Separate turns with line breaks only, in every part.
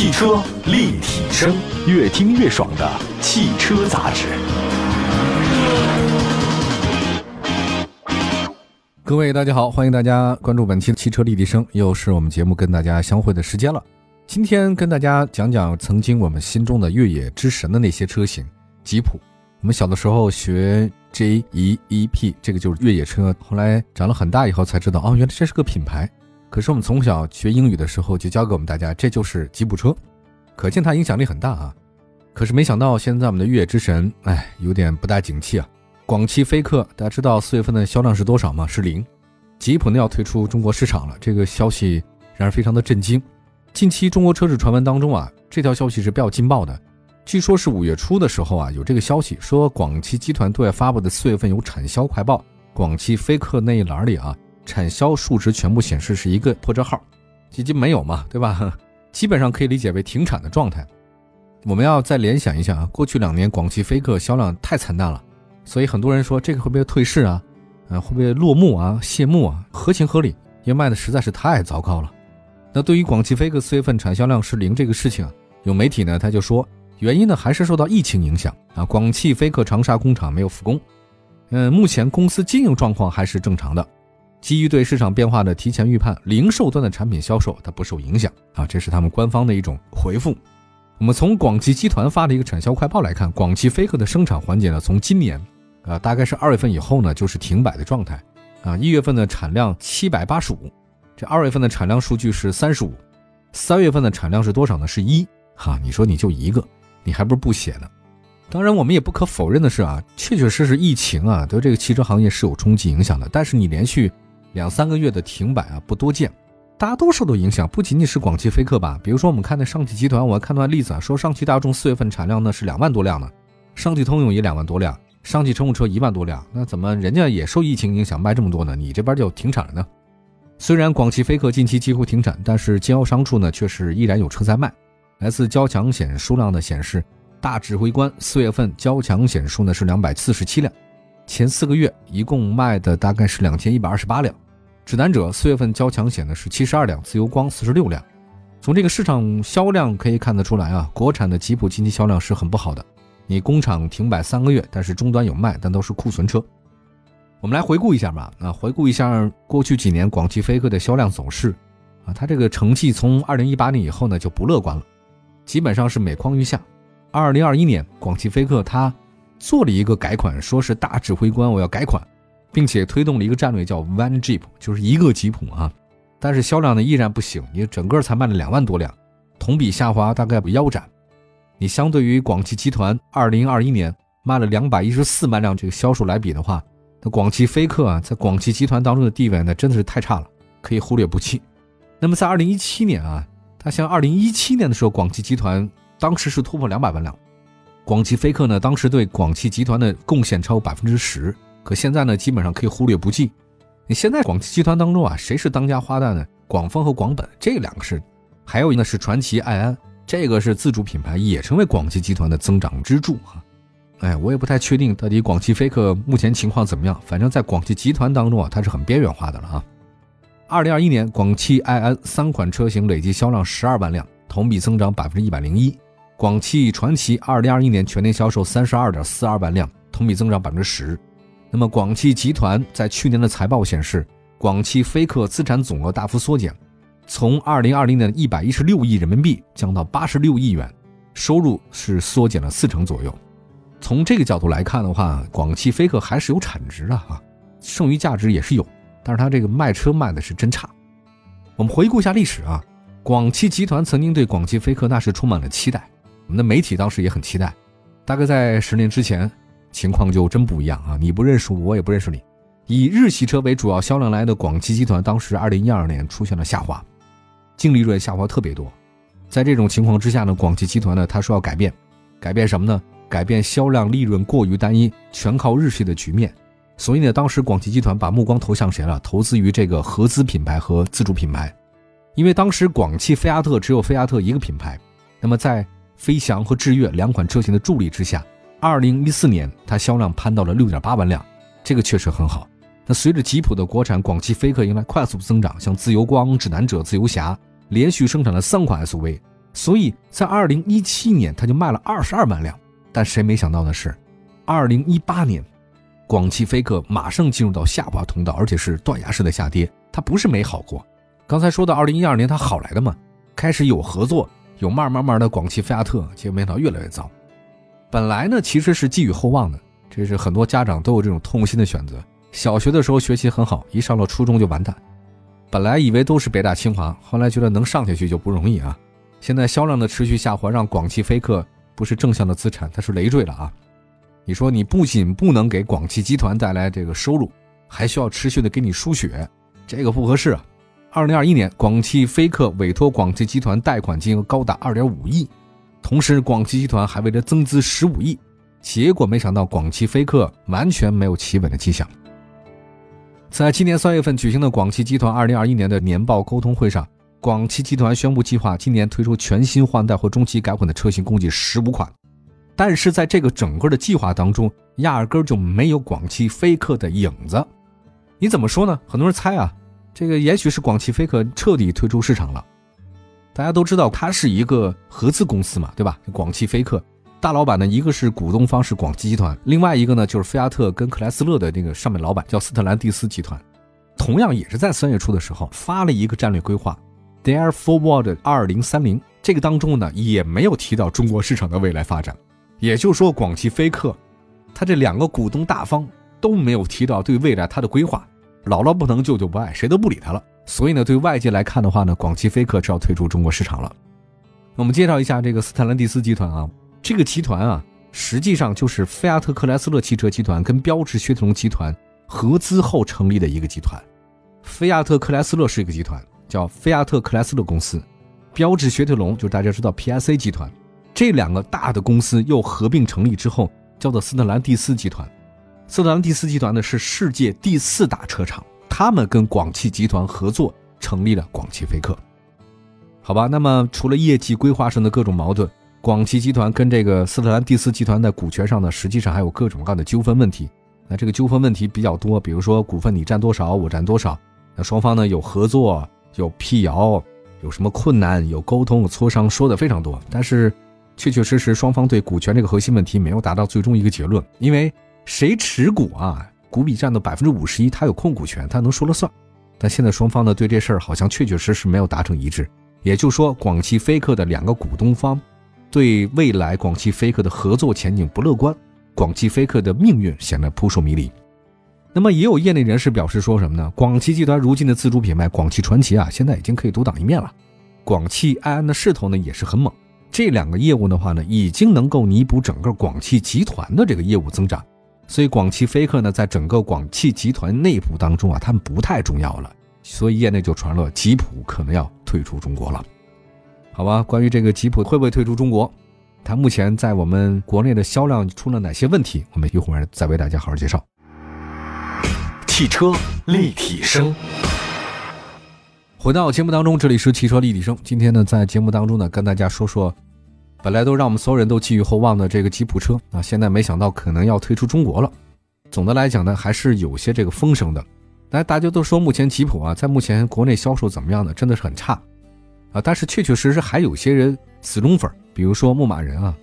汽车立体声，越听越爽的汽车杂志。
各位大家好，欢迎大家关注本期的汽车立体声，又是我们节目跟大家相会的时间了。今天跟大家讲讲曾经我们心中的越野之神的那些车型，吉普。我们小的时候学 J E E P，这个就是越野车。后来长了很大以后才知道，哦，原来这是个品牌。可是我们从小学英语的时候就教给我们大家，这就是吉普车，可见它影响力很大啊。可是没想到现在我们的越野之神，哎，有点不大景气啊。广汽菲克，大家知道四月份的销量是多少吗？是零。吉普呢要退出中国市场了，这个消息让人非常的震惊。近期中国车市传闻当中啊，这条消息是比较劲爆的。据说是五月初的时候啊，有这个消息说广汽集团对外发布的四月份有产销快报，广汽菲克那一栏里啊。产销数值全部显示是一个破折号，基金没有嘛，对吧？基本上可以理解为停产的状态。我们要再联想一下啊，过去两年广汽菲克销量太惨淡了，所以很多人说这个会不会退市啊？呃，会不会落幕啊？谢幕啊？合情合理，因为卖的实在是太糟糕了。那对于广汽菲克四月份产销量是零这个事情，有媒体呢他就说，原因呢还是受到疫情影响啊。广汽菲克长沙工厂没有复工，嗯，目前公司经营状况还是正常的。基于对市场变化的提前预判，零售端的产品销售它不受影响啊，这是他们官方的一种回复。我们从广汽集团发的一个产销快报来看，广汽菲克的生产环节呢，从今年啊大概是二月份以后呢，就是停摆的状态啊。一月份的产量七百八十五，这二月份的产量数据是三十五，三月份的产量是多少呢？是一哈，你说你就一个，你还不如不写呢。当然，我们也不可否认的是啊，确确实实疫情啊对这个汽车行业是有冲击影响的，但是你连续。两三个月的停摆啊，不多见，大家都受到影响，不仅仅是广汽菲克吧。比如说，我们看那上汽集团，我看到例子啊，说上汽大众四月份产量呢是两万多辆呢，上汽通用也两万多辆，上汽乘用车一万多辆，那怎么人家也受疫情影响卖这么多呢？你这边就停产了呢？虽然广汽菲克近期几乎停产，但是经销商处呢却是依然有车在卖。来自交强险数量的显示，大指挥官四月份交强险数呢是两百四十七辆。前四个月一共卖的大概是两千一百二十八辆，指南者四月份交强险的是七十二辆，自由光四十六辆。从这个市场销量可以看得出来啊，国产的吉普近期销量是很不好的。你工厂停摆三个月，但是终端有卖，但都是库存车。我们来回顾一下吧，啊，回顾一下过去几年广汽菲克的销量走势，啊，它这个成绩从二零一八年以后呢就不乐观了，基本上是每况愈下。二零二一年广汽菲克它。做了一个改款，说是大指挥官我要改款，并且推动了一个战略叫 One Jeep，就是一个吉普啊。但是销量呢依然不行，你整个才卖了两万多辆，同比下滑大概腰斩。你相对于广汽集团二零二一年卖了两百一十四万辆这个销售来比的话，那广汽菲克啊在广汽集团当中的地位呢真的是太差了，可以忽略不计。那么在二零一七年啊，它像二零一七年的时候，广汽集团当时是突破两百万辆。广汽菲克呢，当时对广汽集团的贡献超过百分之十，可现在呢，基本上可以忽略不计。你现在广汽集团当中啊，谁是当家花旦呢？广丰和广本这两个是，还有一个是传祺爱安，这个是自主品牌，也成为广汽集团的增长支柱啊。哎，我也不太确定到底广汽菲克目前情况怎么样，反正在广汽集团当中啊，它是很边缘化的了啊。二零二一年，广汽爱安三款车型累计销量十二万辆，同比增长百分之一百零一。广汽传祺二零二一年全年销售三十二点四二万辆，同比增长百分之十。那么广汽集团在去年的财报显示，广汽菲克资产总额大幅缩减，从二零二零年的一百一十六亿人民币降到八十六亿元，收入是缩减了四成左右。从这个角度来看的话，广汽菲克还是有产值的啊，剩余价值也是有，但是它这个卖车卖的是真差。我们回顾一下历史啊，广汽集团曾经对广汽菲克那是充满了期待。我们的媒体当时也很期待，大概在十年之前，情况就真不一样啊！你不认识我，我也不认识你。以日系车为主要销量来的广汽集团，当时二零一二年出现了下滑，净利润下滑特别多。在这种情况之下呢，广汽集团呢，他说要改变，改变什么呢？改变销量利润过于单一、全靠日系的局面。所以呢，当时广汽集团把目光投向谁了？投资于这个合资品牌和自主品牌，因为当时广汽菲亚特只有菲亚特一个品牌，那么在飞翔和致越两款车型的助力之下，二零一四年它销量攀到了六点八万辆，这个确实很好。那随着吉普的国产广汽菲克迎来快速增长，像自由光、指南者、自由侠连续生产了三款 SUV，所以在二零一七年它就卖了二十二万辆。但谁没想到的是，二零一八年，广汽菲克马上进入到下滑通道，而且是断崖式的下跌。它不是没好过，刚才说到二零一二年它好来的嘛，开始有合作，有慢慢慢的广汽菲亚特，结果没想到越来越糟。本来呢其实是寄予厚望的，这是很多家长都有这种痛心的选择。小学的时候学习很好，一上了初中就完蛋。本来以为都是北大清华，后来觉得能上下去就不容易啊。现在销量的持续下滑，让广汽菲克。不是正向的资产，它是累赘了啊！你说你不仅不能给广汽集团带来这个收入，还需要持续的给你输血，这个不合适啊！二零二一年，广汽菲克委托广汽集团贷款金额高达二点五亿，同时广汽集团还为了增资十五亿，结果没想到广汽菲克完全没有企稳的迹象。在今年三月份举行的广汽集团二零二一年的年报沟通会上。广汽集团宣布计划今年推出全新换代或中期改款的车型，共计十五款。但是在这个整个的计划当中，压根就没有广汽菲克的影子。你怎么说呢？很多人猜啊，这个也许是广汽菲克彻底退出市场了。大家都知道，它是一个合资公司嘛，对吧？广汽菲克大老板呢，一个是股东方是广汽集团，另外一个呢就是菲亚特跟克莱斯勒的那个上面老板叫斯特兰蒂斯集团，同样也是在三月初的时候发了一个战略规划。Dare Forward 二零三零这个当中呢，也没有提到中国市场的未来发展，也就是说，广汽菲克，它这两个股东大方都没有提到对未来它的规划。姥姥不能，舅舅不爱，谁都不理他了。所以呢，对外界来看的话呢，广汽菲克是要退出中国市场了。我们介绍一下这个斯特兰蒂斯集团啊，这个集团啊，实际上就是菲亚特克莱斯勒汽车集团跟标致雪铁龙集团合资后成立的一个集团。菲亚特克莱斯勒是一个集团。叫菲亚特克莱斯勒公司，标致雪铁龙就是大家知道 PSA 集团，这两个大的公司又合并成立之后，叫做斯特兰蒂斯集团。斯特兰蒂斯集团呢是世界第四大车厂，他们跟广汽集团合作成立了广汽菲克。好吧，那么除了业绩规划上的各种矛盾，广汽集团跟这个斯特兰蒂斯集团在股权上呢，实际上还有各种各样的纠纷问题。那这个纠纷问题比较多，比如说股份你占多少，我占多少，那双方呢有合作。有辟谣，有什么困难？有沟通、有磋商，说的非常多。但是，确确实实，双方对股权这个核心问题没有达到最终一个结论。因为谁持股啊，股比占到百分之五十一，他有控股权，他能说了算。但现在双方呢，对这事儿好像确确实实没有达成一致。也就是说，广汽菲克的两个股东方对未来广汽菲克的合作前景不乐观，广汽菲克的命运显得扑朔迷离。那么也有业内人士表示说什么呢？广汽集团如今的自主品牌广汽传祺啊，现在已经可以独当一面了。广汽埃安的势头呢也是很猛，这两个业务的话呢，已经能够弥补整个广汽集团的这个业务增长。所以广汽菲克呢，在整个广汽集团内部当中啊，他们不太重要了。所以业内就传了吉普可能要退出中国了。好吧，关于这个吉普会不会退出中国，它目前在我们国内的销量出了哪些问题，我们一会儿再为大家好好介绍。
汽车立体声，
回到节目当中，这里是汽车立体声。今天呢，在节目当中呢，跟大家说说，本来都让我们所有人都寄予厚望的这个吉普车啊，现在没想到可能要退出中国了。总的来讲呢，还是有些这个风声的。来，大家都说目前吉普啊，在目前国内销售怎么样呢？真的是很差啊。但是确确实实还有些人死忠粉，比如说牧马人啊，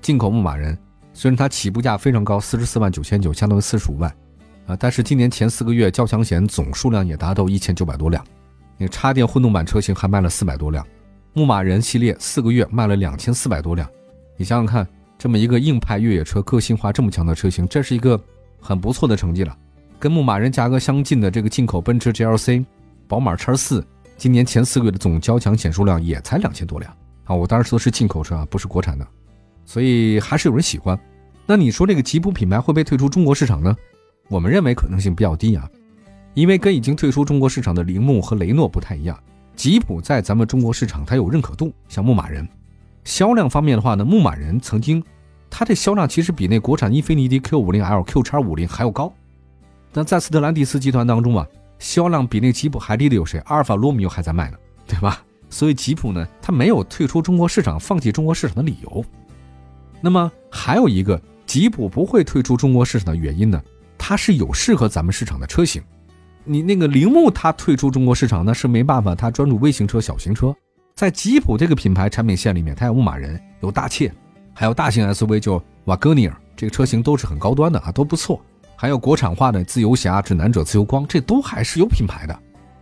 进口牧马人，虽然它起步价非常高，四十四万九千九，相当于四十五万。啊，但是今年前四个月交强险总数量也达到一千九百多辆，那插电混动版车型还卖了四百多辆，牧马人系列四个月卖了两千四百多辆，你想想看，这么一个硬派越野车，个性化这么强的车型，这是一个很不错的成绩了。跟牧马人价格相近的这个进口奔驰 GLC、宝马叉四，今年前四个月的总交强险数量也才两千多辆啊！我当时说的是进口车啊，不是国产的，所以还是有人喜欢。那你说这个吉普品牌会不会退出中国市场呢？我们认为可能性比较低啊，因为跟已经退出中国市场的铃木和雷诺不太一样，吉普在咱们中国市场它有认可度。像牧马人，销量方面的话呢，牧马人曾经它的销量其实比那国产英菲尼迪 Q 五零 L、Q 叉五零还要高。但在斯特兰蒂斯集团当中啊，销量比那吉普还低的有谁？阿尔法罗密欧还在卖呢，对吧？所以吉普呢，它没有退出中国市场、放弃中国市场的理由。那么还有一个吉普不会退出中国市场的原因呢？它是有适合咱们市场的车型，你那个铃木它退出中国市场那是没办法，它专注微型车、小型车，在吉普这个品牌产品线里面，它有牧马人，有大切，还有大型 SUV 就瓦格尼尔，这个车型都是很高端的啊，都不错。还有国产化的自由侠、指南者、自由光，这都还是有品牌的。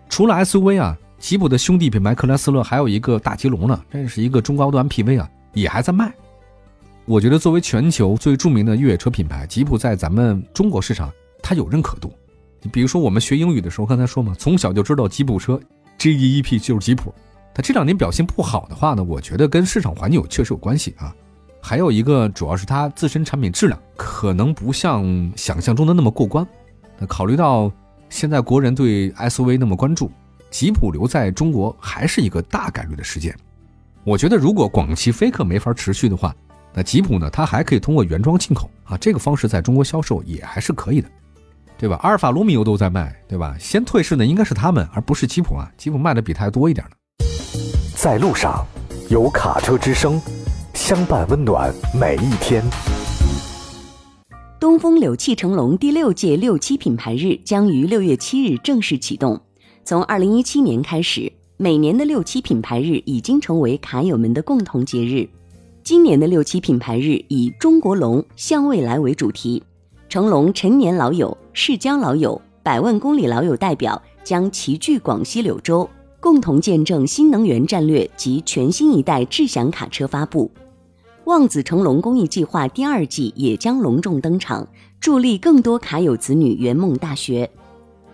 除了 SUV 啊，吉普的兄弟品牌克莱斯勒还有一个大吉龙呢，这是一个中高端 PV 啊，也还在卖。我觉得作为全球最著名的越野车品牌，吉普在咱们中国市场它有认可度。你比如说我们学英语的时候，刚才说嘛，从小就知道吉普车 G E E P 就是吉普。它这两年表现不好的话呢，我觉得跟市场环境有确实有关系啊。还有一个主要是它自身产品质量可能不像想象中的那么过关。那考虑到现在国人对 SUV 那么关注，吉普留在中国还是一个大概率的事件。我觉得如果广汽菲克没法持续的话，那吉普呢？它还可以通过原装进口啊，这个方式在中国销售也还是可以的，对吧？阿尔法罗密欧都在卖，对吧？先退市的应该是他们，而不是吉普啊。吉普卖的比它还多一点呢。
在路上，有卡车之声，相伴温暖每一天。
东风柳汽成龙第六届六七品牌日将于六月七日正式启动。从二零一七年开始，每年的六七品牌日已经成为卡友们的共同节日。今年的六七品牌日以“中国龙向未来”为主题，成龙陈年老友、世交老友、百万公里老友代表将齐聚广西柳州，共同见证新能源战略及全新一代智享卡车发布。望子成龙公益计划第二季也将隆重登场，助力更多卡友子女圆梦大学。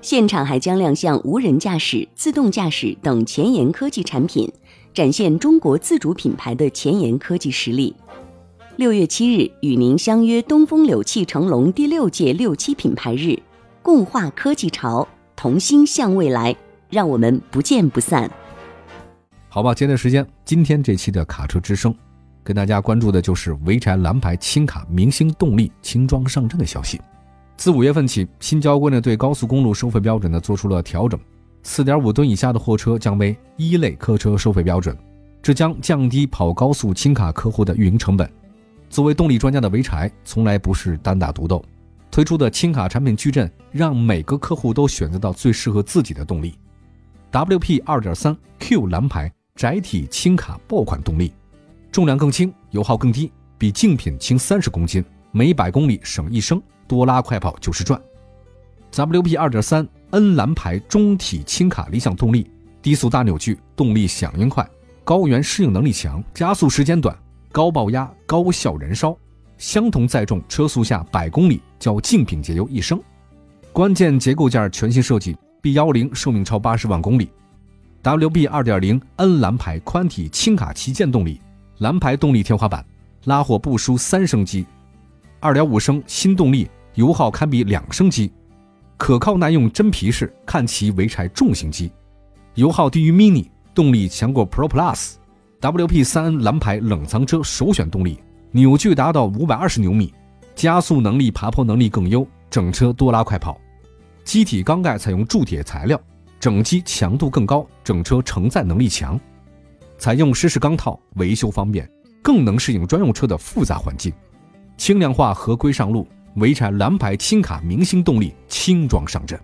现场还将亮相无人驾驶、自动驾驶等前沿科技产品。展现中国自主品牌的前沿科技实力。六月七日，与您相约东风柳汽成龙第六届六七品牌日，共话科技潮，同心向未来，让我们不见不散。
好吧，接着时间，今天这期的卡车之声，跟大家关注的就是潍柴蓝牌轻卡明星动力轻装上阵的消息。自五月份起，新交规呢对高速公路收费标准呢做出了调整。四点五吨以下的货车将为一类客车收费标准，这将降低跑高速轻卡客户的运营成本。作为动力专家的潍柴，从来不是单打独斗，推出的轻卡产品矩阵让每个客户都选择到最适合自己的动力。WP 二点三 Q 蓝牌窄体轻卡爆款动力，重量更轻，油耗更低，比竞品轻三十公斤，每百公里省一升，多拉快跑九十转。WP 二点三 N 蓝牌中体轻卡理想动力，低速大扭矩，动力响应快，高原适应能力强，加速时间短，高爆压，高效燃烧，相同载重车速下百公里较竞品节油一升。关键结构件全新设计，B 幺零寿命超八十万公里。WB 二点零 N 蓝牌宽体轻卡旗舰动力，蓝牌动力天花板，拉货不输三升机，二点五升新动力，油耗堪比两升机。可靠耐用真皮式，看齐潍柴重型机，油耗低于 Mini，动力强过 Pro Plus WP 三蓝牌冷藏车首选动力，扭矩达到五百二十牛米，加速能力、爬坡能力更优，整车多拉快跑。机体缸盖采用铸铁材料，整机强度更高，整车承载能力强。采用湿式钢套，维修方便，更能适应专用车的复杂环境。轻量化合规上路。潍柴蓝牌轻卡明星动力轻装上阵，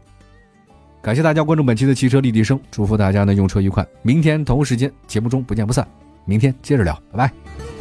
感谢大家关注本期的汽车立体声，祝福大家呢用车愉快。明天同一时间节目中不见不散，明天接着聊，拜拜。